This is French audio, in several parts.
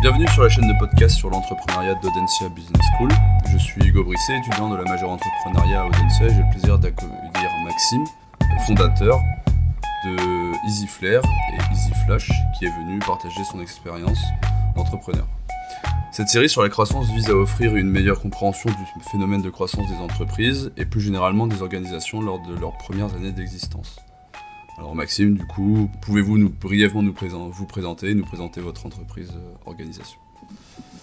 Bienvenue sur la chaîne de podcast sur l'entrepreneuriat d'Audencia Business School. Je suis Hugo Brisset, étudiant de la majeure entrepreneuriat à Audencia et j'ai le plaisir d'accueillir Maxime, fondateur de EasyFlair et EasyFlash qui est venu partager son expérience d'entrepreneur. Cette série sur la croissance vise à offrir une meilleure compréhension du phénomène de croissance des entreprises et plus généralement des organisations lors de leurs premières années d'existence. Alors Maxime, du coup, pouvez-vous nous, brièvement nous vous présenter, nous présenter votre entreprise euh, organisation?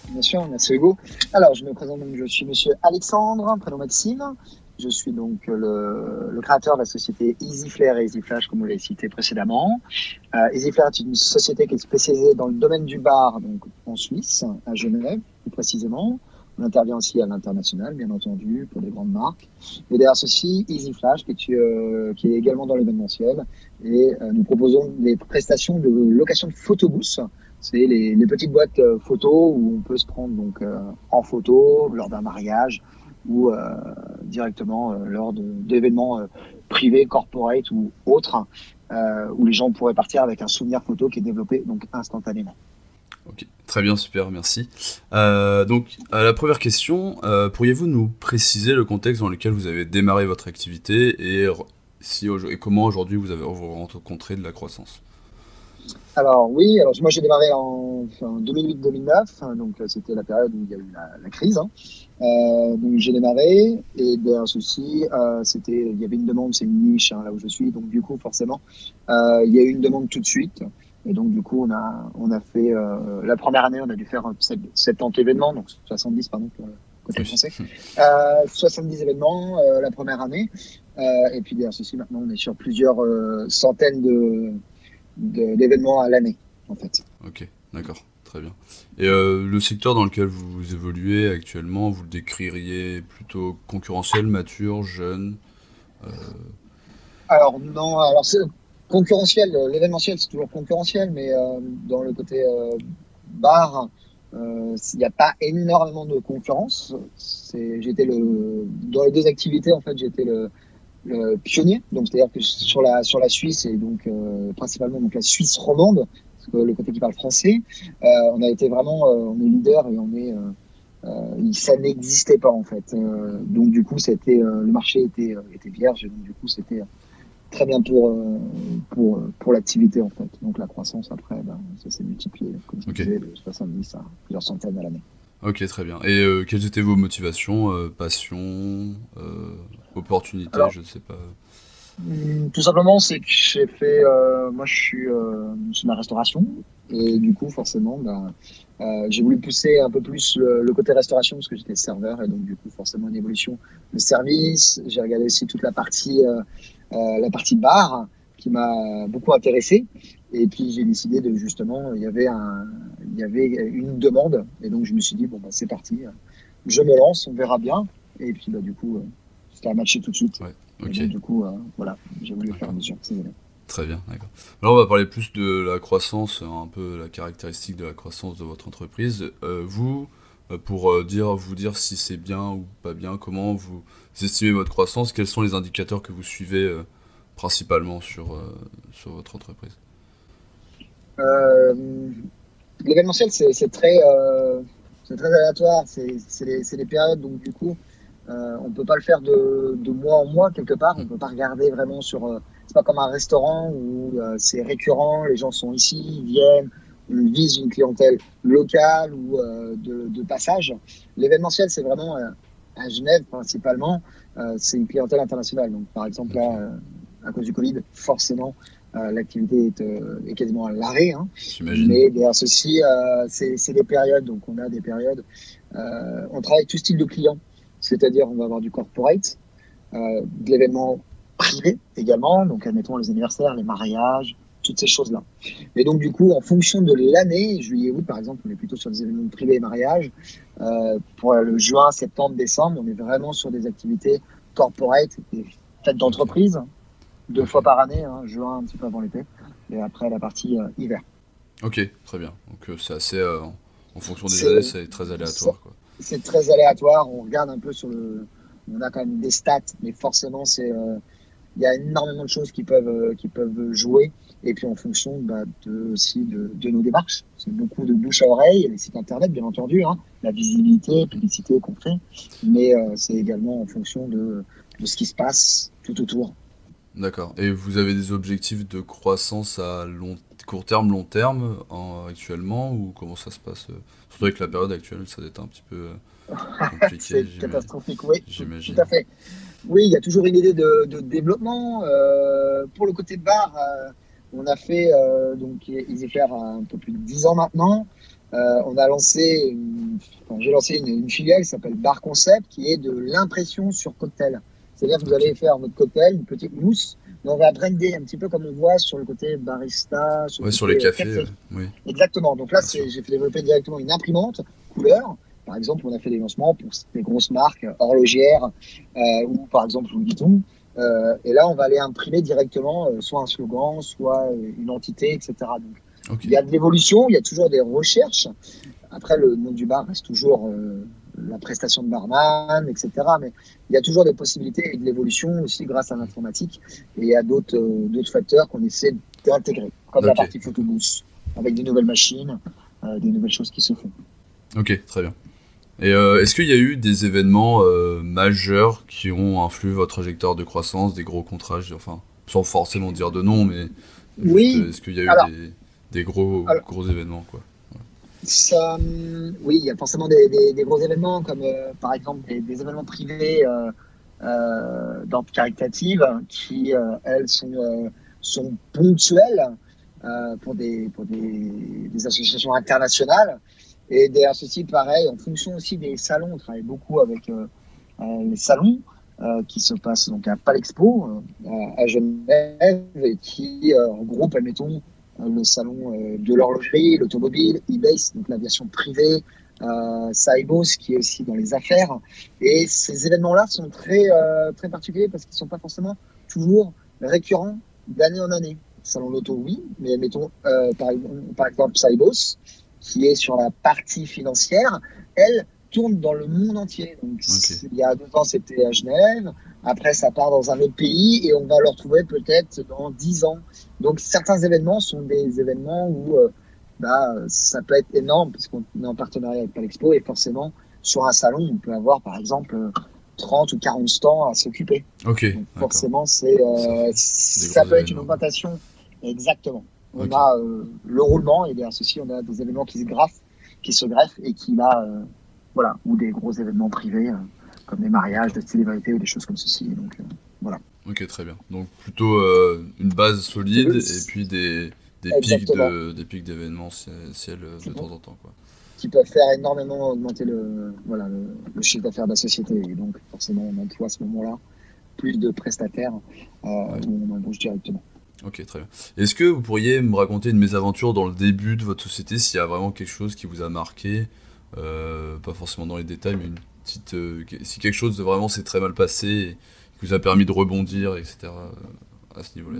Bien sûr, merci Hugo. Alors, je me présente je suis monsieur Alexandre, prénom Maxime. Je suis donc le, créateur de la société EasyFlair et EasyFlash, comme vous l'avez cité précédemment. Euh, EasyFlair est une société qui est spécialisée dans le domaine du bar, donc en Suisse, à Genève, plus précisément. On intervient aussi à l'international, bien entendu, pour les grandes marques. Et derrière ceci, Easy Flash, qui est, euh, qui est également dans l'événementiel. Et euh, nous proposons des prestations de location de photobooths. C'est les, les, petites boîtes euh, photos où on peut se prendre donc en photo lors d'un mariage ou directement lors d'événements privés, corporate ou autres, où les gens pourraient partir avec un souvenir photo qui est développé donc instantanément. Ok, très bien, super, merci. Euh, donc, la première question, euh, pourriez-vous nous préciser le contexte dans lequel vous avez démarré votre activité et, si, et comment aujourd'hui vous avez rencontré de la croissance? Alors oui, alors moi j'ai démarré en, 2008-2009, hein, donc euh, c'était la période où il y a eu la, crise. Hein. donc j'ai démarré et derrière ceci, c'était, il y avait une demande, c'est une niche hein, là où je suis, donc du coup forcément il y a eu une demande tout de suite. Et donc, du coup, on a, on a fait, euh, la première année, on a dû faire 70 événements, donc 70, pardon, pour le côté français. Euh, 70 événements euh, la première année. Euh, et puis, derrière ceci, maintenant, on est sur plusieurs centaines de, d'événements à l'année, en fait. Ok, d'accord. Très bien. Et le secteur dans lequel vous évoluez actuellement, vous le décririez plutôt concurrentiel, mature, jeune Alors non, alors c'est concurrentiel. Euh, l'événementiel, c'est toujours concurrentiel, mais euh, dans le côté euh, bar, il n'y a pas énormément de concurrence. J'étais le dans les deux activités en fait, j'étais le, le, pionnier. Donc c'est-à-dire que sur la sur la Suisse et donc principalement donc la Suisse romande, parce que le côté qui parle français, on a été vraiment on est leader et on est ça n'existait pas en fait. donc du coup, c'était le marché était était vierge et donc du coup c'était très bien pour, euh, pour, pour l'activité en fait. Donc la croissance après, ben, ça s'est multiplié, comme je disais, de 70 à plusieurs centaines à l'année. Ok, très bien. Et euh, quelles étaient vos motivations, euh, passions, opportunités, je ne sais pas hmm, Tout simplement, c'est que j'ai fait, moi je suis sur la restauration, et du coup forcément, ben, j'ai voulu pousser un peu plus le, le côté restauration parce que j'étais serveur, et donc du coup forcément une évolution de service. J'ai regardé aussi toute la partie euh, la partie bar qui m'a beaucoup intéressé. Et puis j'ai décidé de justement, il y avait un, il y avait une demande, et donc je me suis dit bon bah c'est parti, je me lance, on verra bien. Et puis bah du coup, c'était un matché tout de suite. Ouais, du coup, euh, voilà, j'ai voulu faire mission. Très bien, d'accord. Alors on va parler plus de la croissance, un peu la caractéristique de la croissance de votre entreprise. Euh, vous, pour dire, vous dire si c'est bien ou pas bien, comment vous estimez votre croissance, quels sont les indicateurs que vous suivez euh, principalement sur, euh, sur votre entreprise? Euh, L'événementiel, c'est très, très aléatoire, c'est des, périodes, donc du coup, on ne peut pas le faire de, de, mois en mois quelque part, on ne peut pas regarder vraiment sur... c'est pas comme un restaurant où c'est récurrent, les gens sont ici, ils viennent, vise une clientèle locale ou de, de, passage. L'événementiel, c'est vraiment à Genève principalement, euh, c'est une clientèle internationale. Donc, par exemple, là, euh, à cause du Covid, forcément, euh, l'activité est, quasiment à l'arrêt. Hein. Mais derrière ceci, c'est des périodes. Donc, on a des périodes. on travaille tout style de clients. C'est-à-dire, on va avoir du corporate, de l'événement privé également. Donc, admettons les anniversaires, les mariages, toutes ces choses-là. Et donc, du coup, en fonction de l'année, juillet, août, par exemple, on est plutôt sur des événements privés et mariages. Euh, pour le juin, septembre, décembre, on est vraiment sur des activités corporate, des fêtes d'entreprise, deux fois par année, hein, juin un petit peu avant l'été, et après la partie euh, hiver. Ok, très bien. Donc, euh, c'est assez. en fonction des années, c'est très aléatoire. C'est très aléatoire. On regarde un peu sur le. On a quand même des stats, mais forcément, c'est il y a énormément de choses qui peuvent, qui peuvent jouer. Et puis en fonction bah, de, aussi de, de, nos démarches. C'est beaucoup de bouche à oreille, les sites internet, bien entendu, hein, la visibilité, publicité qu'on fait, mais c'est également en fonction de, de ce qui se passe tout autour. D'accord. Et vous avez des objectifs de croissance à long, court terme, long terme actuellement ou comment ça se passe Surtout avec la période actuelle, ça doit être un petit peu euh, compliqué. C'est catastrophique, oui. J'imagine. Tout à fait. Oui, il y a toujours une idée de, développement. Euh, pour le côté de bar, euh, on a fait, donc ils faire un peu plus de 10 ans maintenant. on a lancé, j'ai lancé une, une filiale qui s'appelle Bar Concept, qui est de l'impression sur cocktail. C'est-à-dire que vous allez faire votre cocktail, une petite mousse, mais on va brander un petit peu comme on voit sur le côté barista. Sur, sur les euh, cafés. Oui. Exactement. Donc là, j'ai fait développer directement une imprimante couleur. Par exemple, on a fait des lancements pour des grosses marques horlogères euh, ou par exemple Louis Vuitton. Euh, et là, on va aller imprimer directement euh, soit un slogan, soit une entité, etc. Donc, il y a de l'évolution, il y a toujours des recherches. Après, le nom du bar reste toujours la prestation de barman, etc. Mais il y a toujours des possibilités et de l'évolution aussi grâce à l'informatique et à d'autres euh, d'autres facteurs qu'on essaie d'intégrer, comme la partie photobooth, avec des nouvelles machines, euh, des nouvelles choses qui se font. Ok, très bien. Et euh, est-ce qu'il y a eu des événements majeurs qui ont influé votre trajectoire de croissance, des gros contrats, enfin, sans forcément dire de nom, mais oui. est-ce qu'il y a eu des, des, gros, gros événements quoi? Ça, oui, il y a forcément des, des, gros événements, comme euh, par exemple des, événements privés euh, euh, d'ordre caritative, qui, euh, elles, sont, sont ponctuelles pour, des, pour des, associations internationales. Et derrière ceci, pareil, en fonction aussi des salons, on travaille beaucoup avec les salons. qui se passent donc à Palexpo, à Genève, et qui regroupent, admettons, euh, le salon euh, de l'horlogerie, l'automobile, eBay, donc l'aviation privée, euh, Saibos qui est aussi dans les affaires. Et ces événements-là sont très, euh, très particuliers parce qu'ils ne sont pas forcément toujours récurrents d'année en année. Salon l'auto, oui, mais mettons euh, par, par, exemple Saibos, qui est sur la partie financière, elle tourne dans le monde entier. Donc, il y a deux ans, c'était à Genève. Après, ça part dans un autre pays et on va le retrouver peut-être dans dix ans. Donc, certains événements sont des événements où euh, bah, ça peut être énorme puisqu'on est en partenariat avec Palexpo et forcément, sur un salon, on peut avoir par exemple 30 ou 40 stands à s'occuper. Ok. forcément, c'est euh, ça, peut être une augmentation. Exactement. On a euh, le roulement et derrière ceci, on a des événements qui se graffent, qui se greffent et qui là, voilà, ou des gros événements privés comme des mariages, des célébrités ou des choses comme ceci. Donc euh, voilà. Ok, très bien. Donc plutôt euh, une base solide et puis des, des pics de, des pics d'événements ciel euh, de temps en temps quoi. Qui peuvent faire énormément augmenter le voilà le, chiffre d'affaires de la société et donc forcément on emploie à ce moment-là plus de prestataires euh, où on embauche directement. Ok, très bien. Est-ce que vous pourriez me raconter une mésaventure dans le début de votre société, s'il y a vraiment quelque chose qui vous a marqué, pas forcément dans les détails, mais une euh, si quelque chose vraiment s'est très mal passé et qui vous a permis de rebondir, etc. Euh, à ce niveau-là,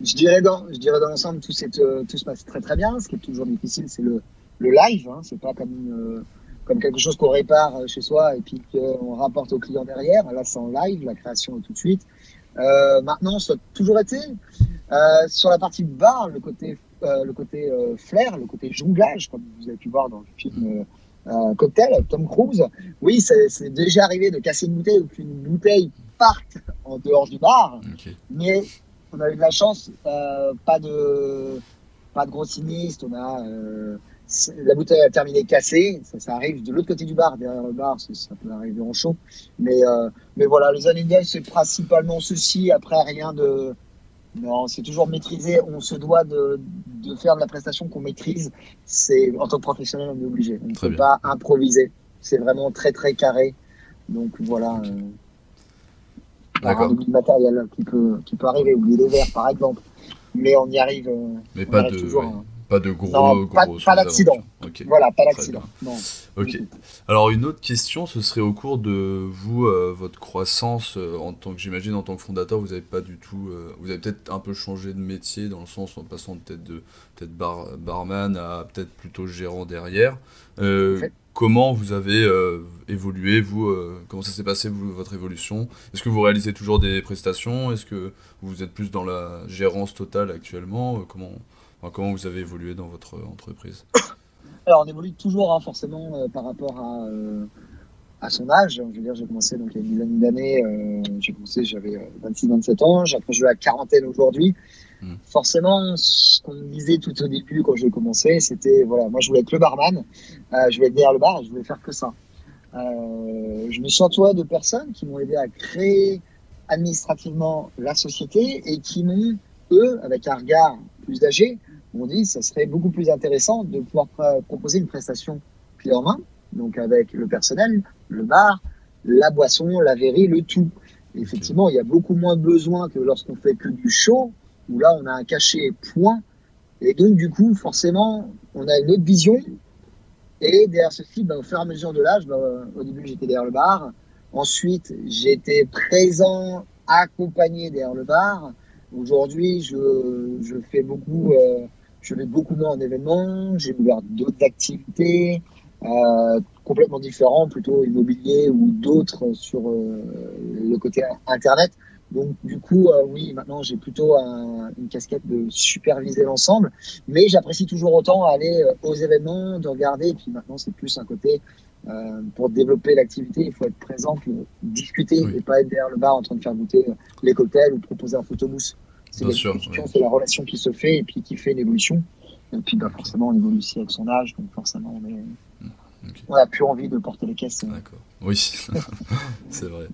je dirais dans, je dirais dans l'ensemble, tout, euh, tout se passe très très bien. Ce qui est toujours difficile, c'est le, le live. Hein. C'est pas comme comme quelque chose qu'on répare chez soi et puis qu'on rapporte au client derrière. Là, c'est en live, la création est tout de suite. Euh, maintenant, ça a toujours été euh, sur la partie bar, le côté, euh, le côté flair, le côté jonglage, comme vous avez pu voir dans le film un cocktail, Tom Cruise. Oui, c'est déjà arrivé de casser une bouteille ou qu'une bouteille parte en dehors du bar. Mais on a eu de la chance, euh, pas de pas de gros sinistres. On a euh, la bouteille a terminé cassée. Ça, ça arrive de l'autre côté du bar, derrière le bar, ça peut arriver en chaud. Mais euh, mais voilà, les années c'est principalement ceci. Après, rien de non, c'est toujours maîtrisé. On se doit de, de faire de la prestation qu'on maîtrise. C'est en tant que professionnel, on est obligé. On ne peut pas improviser. C'est vraiment très très carré. Donc voilà. Euh, un oubli de matériel qui peut qui peut arriver, oublier les verres par exemple. Mais on y arrive. Euh, Mais pas de toujours, hein. Pas de gros, pas, pas d'accident. Voilà, pas d'accident. Ok. Alors une autre question, ce serait au cours de vous, euh, votre croissance euh, en tant que, j'imagine, en tant que fondateur, vous avez pas du tout, euh, vous avez peut-être un peu changé de métier dans le sens en passant peut-être de peut-être bar, barman à peut-être plutôt gérant derrière. Comment vous avez évolué, vous Comment ça s'est passé, vous, votre évolution? Est-ce que vous réalisez toujours des prestations? Est-ce que vous êtes plus dans la gérance totale actuellement? Comment comment vous avez évolué dans votre entreprise Alors, on évolue toujours hein, forcément euh, par rapport à, euh, à son âge. Je veux dire, j'ai commencé donc, il y a une dizaine d'années. Euh, j'ai commencé, j'avais 26-27 ans. Suis à la quarantaine aujourd'hui. Hmm. Forcément, ce qu'on me disait tout au début quand j'ai commencé, c'était voilà, moi je voulais être le barman, je voulais être derrière le bar, et je voulais faire que ça. je me suis entouré de personnes qui m'ont aidé à créer administrativement la société et qui m'ont, eux, avec un regard plus âgé, on dit ça serait beaucoup plus intéressant de pouvoir proposer une prestation clé en main, donc avec le personnel, le bar, la boisson, la verrie, le tout. effectivement, il y a beaucoup moins besoin que lorsqu'on fait que du show, où là on a un cachet point. Et donc du coup, forcément, on a une autre vision. Et derrière ceci, ben, au fur et à mesure de l'âge, ben, au début j'étais derrière le bar. Ensuite, j'étais présent, accompagné derrière le bar. Aujourd'hui, je, je, fais beaucoup, euh, je vais beaucoup moins en événements, j'ai ouvert d'autres activités euh, complètement différents, plutôt immobilier ou d'autres sur euh, le côté internet. Donc du coup, euh, oui, maintenant j'ai plutôt une casquette de superviser l'ensemble, mais j'apprécie toujours autant aller euh, aux événements, de regarder. Et puis maintenant, c'est plus un côté euh, pour développer l'activité, il faut être présent, pour discuter et pas être derrière le bar en train de faire goûter les cocktails ou proposer un photobooth. C'est la relation qui se fait et puis qui fait l'évolution. Et puis bah, forcément, on évolue aussi avec son âge, donc forcément, on, est... on a plus envie de porter les caisses. D'accord. Oui, c'est vrai.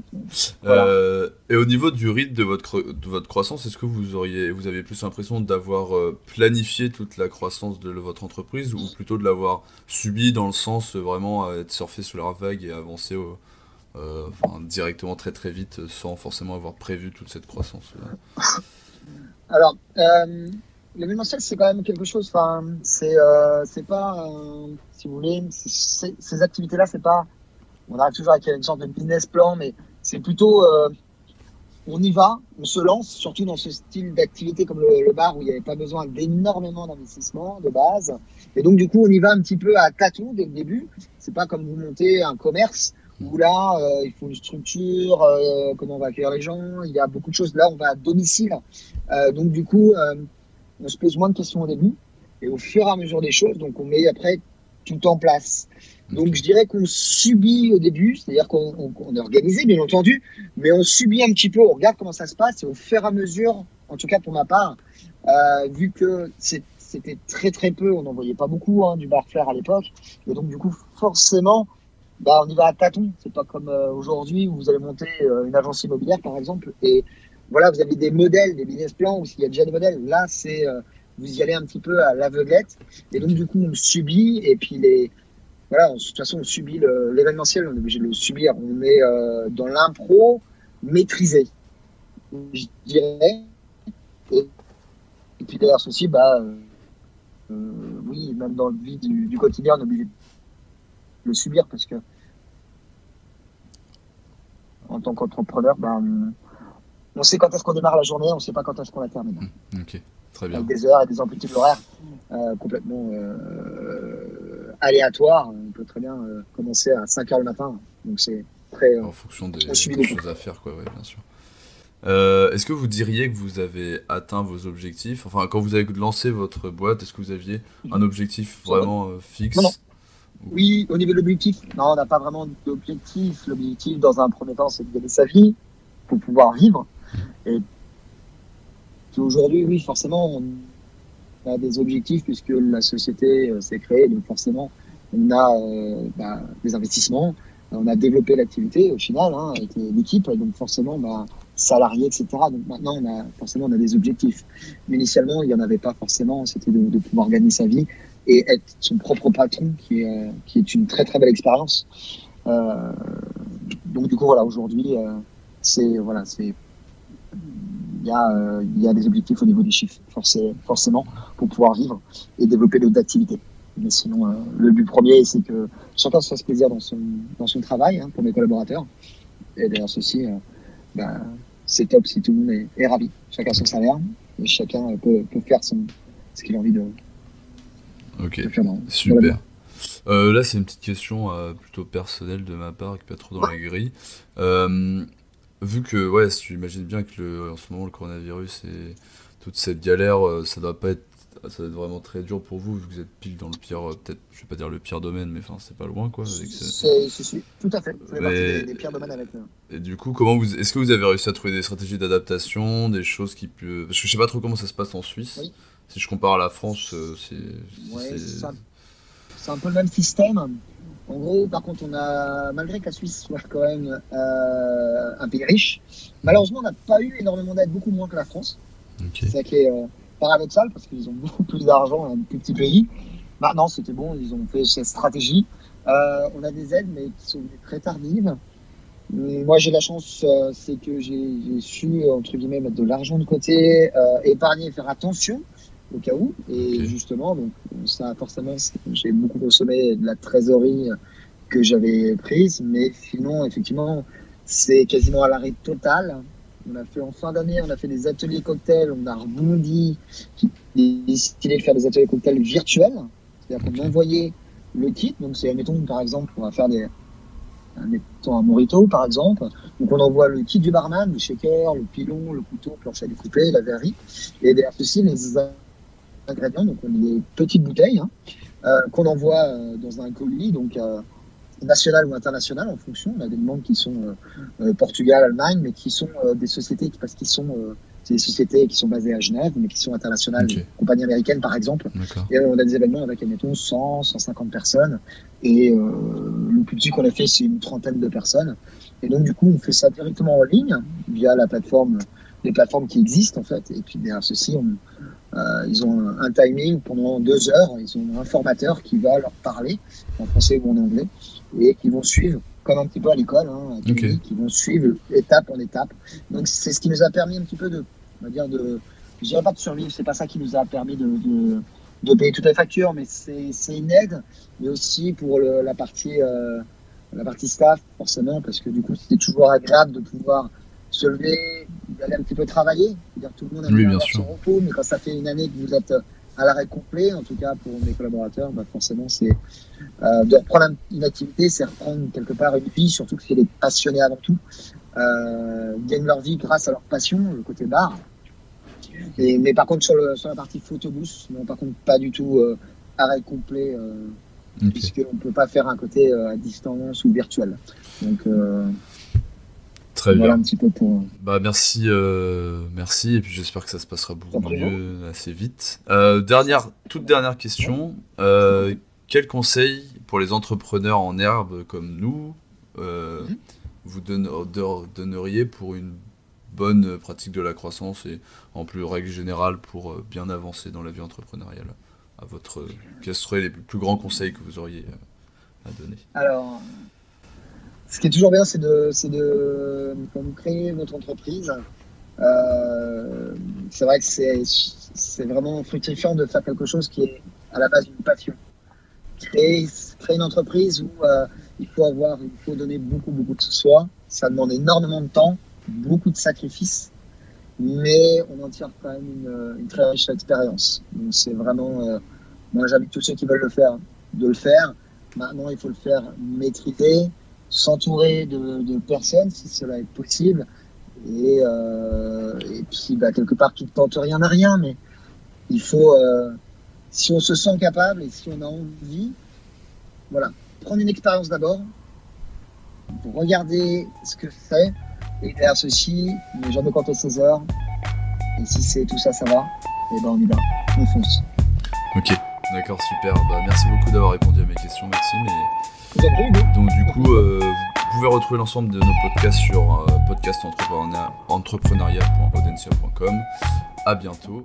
Euh, et au niveau du rythme de votre, de votre croissance, est-ce que vous, auriez, vous avez plus l'impression d'avoir euh, planifié toute la croissance de votre entreprise ou plutôt de l'avoir subi dans le sens euh, vraiment être surfé sous la vague et avancer directement très très vite sans forcément avoir prévu toute cette croissance alors, euh, l'événementiel, c'est quand même quelque chose. Enfin, c'est euh, pas, si vous voulez, ces activités-là, c'est pas. On arrive toujours avec une sorte de business plan, mais c'est plutôt. Euh, on y va, on se lance, surtout dans ce style d'activité comme le, bar où il n'y avait pas besoin d'énormément d'investissement de base. Et donc, du coup, on y va un petit peu à tâtons dès le début. C'est pas comme vous montez un commerce où là, euh, il faut une structure, euh, comment on va accueillir les gens, il y a beaucoup de choses. Là, on va à domicile. Euh, donc, du coup, on se pose moins de questions au début. Et au fur et à mesure des choses, donc on met après tout en place. Donc, je dirais qu'on subit au début, c'est-à-dire qu'on est organisé, bien entendu, mais on subit un petit peu, on regarde comment ça se passe, et au fur et à mesure, en tout cas pour ma part, vu que c'était très très peu, on n'en voyait pas beaucoup hein, du bar flair à l'époque, et donc du coup, forcément, bah, on y va à tâtons. C'est pas comme euh, aujourd'hui où vous allez monter euh, une agence immobilière, par exemple, et voilà, vous avez des modèles, des business plans, où il y a déjà des modèles. Là, c'est euh, vous y allez un petit peu à l'aveuglette, et donc du coup, on subit, et puis les voilà, de toute façon, on subit l'événementiel, on est obligé de le subir. On est dans l'impro maîtrisé, je dirais. Et, puis derrière ceci, bah, oui, même dans le vie du, du quotidien, on est obligé de le subir parce que en tant qu'entrepreneur, ben, on sait quand est-ce qu'on démarre la journée, on ne sait pas quand est-ce qu'on la termine. Mmh, ok, très bien. Avec des heures et des amplitudes horaires euh, complètement euh, aléatoires. On peut très bien euh, commencer à 5 heures le matin. Donc c'est très. en fonction des, choses à faire, quoi, ouais, bien sûr. est-ce que vous diriez que vous avez atteint vos objectifs? Enfin, quand vous avez lancé votre boîte, est-ce que vous aviez un objectif vraiment fixe? Oui, au niveau de l'objectif, non, on n'a pas vraiment d'objectif. L'objectif, dans un premier temps, c'est de gagner sa vie pour pouvoir vivre. Et aujourd'hui, oui, forcément, on a des objectifs puisque la société euh, s'est créée, donc forcément, on a euh, bah, des investissements, on a développé l'activité au final hein, avec l'équipe, donc forcément, bah, salariés, etc. Donc maintenant, on a forcément on a des objectifs. Mais initialement, il n'y en avait pas forcément. C'était de, de, pouvoir gagner sa vie et être son propre patron, qui est, euh, une très très belle expérience. Euh, donc du coup voilà, aujourd'hui, euh, c'est voilà, c'est il y, a, il y a des objectifs au niveau des chiffres, forcément, pour pouvoir vivre et développer d'autres activités. Mais sinon, le but premier, c'est que chacun se fasse plaisir dans son, dans son travail hein, pour mes collaborateurs. Et d'ailleurs, ceci, ben, c'est top si tout le monde est, ravi. Chacun son salaire et chacun peut, peut faire son, ce qu'il a envie de, Ok, super. Euh, là, c'est une petite question euh, plutôt personnelle de ma part, qui pas trop dans la grille. Euh, vu que, ouais, tu imagines bien que le, en ce moment, le coronavirus et toute cette galère, ça doit pas être ça va être vraiment très dur pour vous, vu que vous êtes pile dans le pire, peut-être, je vais pas dire le pire domaine, mais enfin, c'est pas loin, quoi. Avec c'est, tout à fait. C'est des, pires domaines avec nous. Et du coup, comment vous, est-ce que vous avez réussi à trouver des stratégies d'adaptation, des choses qui peuvent, parce que je sais pas trop comment ça se passe en Suisse. Oui. Si je compare à la France, euh, c'est. c'est un peu le même système. En gros, par contre, on a, malgré que la Suisse soit quand même euh, un pays riche, malheureusement, on n'a pas eu énormément d'aide, beaucoup moins que la France. C'est ça qui est euh, paradoxal parce qu'ils ont beaucoup plus d'argent, un plus petit pays. Maintenant, c'était bon, ils ont fait cette stratégie. on a des aides, mais qui sont très tardives. Moi, j'ai la chance, c'est que j'ai su, entre guillemets, mettre de l'argent de côté, épargner, faire attention au cas où. Et justement, donc, ça, forcément, j'ai beaucoup consommé de la trésorerie que j'avais prise, mais sinon, effectivement, c'est quasiment à l'arrêt total. On a fait en fin d'année, on a fait des ateliers cocktails, on a rebondi, qui décidé de faire des ateliers cocktails virtuels. C'est-à-dire qu'on envoyait le kit, donc c'est, admettons, par exemple, on va faire des, mettons un morito, par exemple. Donc on envoie le kit du barman, le shaker, le pilon, le couteau, planche à découper, la verrie. Et derrière ceci, les ingrédients, donc des petites bouteilles hein, euh, qu'on envoie euh, dans un colis, donc euh, national ou international en fonction. On a des demandes qui sont Portugal, Allemagne, mais qui sont des sociétés parce qu'ils sont des sociétés qui sont basées à Genève, mais qui sont internationales, compagnies américaines par exemple. Et on a des événements avec, admettons, 100, 150 personnes. Et le plus petit qu'on a fait, c'est une trentaine de personnes. Et donc, du coup, on fait ça directement en ligne via la plateforme, les plateformes qui existent en fait. Et puis derrière ceci, on, euh, ils ont un timing pendant deux heures. Ils ont un formateur qui va leur parler en français ou en anglais et qui vont suivre comme un petit peu à l'école, hein, qui vont suivre étape en étape. Donc c'est ce qui nous a permis un petit peu de, on va dire de, je dirais pas de survivre, c'est pas ça qui nous a permis de, de, de payer toutes les factures, mais c'est une aide, mais aussi pour le, la partie euh, la partie staff forcément parce que du coup c'était toujours agréable de pouvoir se lever, d'aller un petit peu travailler. Dire, tout le monde a oui, bien son repos, mais quand ça fait une année que vous êtes à l'arrêt complet, en tout cas pour mes collaborateurs, bah forcément, c'est euh, de reprendre une activité, c'est reprendre quelque part une vie, surtout que c'est des passionnés avant tout. Euh, ils gagnent leur vie grâce à leur passion, le côté bar. Et, mais par contre, sur, le, sur la partie photobooth, non, par contre, pas du tout euh, arrêt complet, euh, okay. puisqu'on ne peut pas faire un côté euh, à distance ou virtuel. Donc, euh, Très bien. Un petit peu pour... Bah merci, euh, merci et puis j'espère que ça se passera beaucoup mieux assez vite. Euh, dernière, toute dernière question. Euh, quel conseil pour les entrepreneurs en herbe comme nous mhm. vous donneriez pour une bonne pratique de la croissance et en plus règle générale pour bien avancer dans la vie entrepreneuriale? À votre, quels seraient les plus grands conseils que vous auriez à donner? Alors ce qui est toujours bien, c'est de, de, quand votre entreprise, euh, c'est vrai que c'est, vraiment fructifiant de faire quelque chose qui est à la base d'une passion. Créer, une entreprise où euh, il faut avoir, il faut donner beaucoup, beaucoup de soi. Ça demande énormément de temps, beaucoup de sacrifices, mais on en tire quand même une, une très riche expérience. Donc c'est vraiment, euh, moi j'invite tous ceux qui veulent le faire de le faire. Maintenant, il faut le faire maîtriser, s'entourer de, personnes si cela est possible. Et, euh, puis, bah, quelque part, qui ne tente rien à rien, mais il faut, euh, si on se sent capable et si on a envie, voilà, prendre une expérience d'abord, regarder ce que c'est, et derrière ceci, ne jamais compter ses heures. Et si c'est tout ça, ça va, et ben on y va, on fonce. Ok, d'accord, super. Bah, merci beaucoup d'avoir répondu à mes questions, Maxime. Et... Donc du coup, euh, vous pouvez retrouver l'ensemble de nos podcasts sur euh, podcastentrepreneuriat.audencia.com. À bientôt.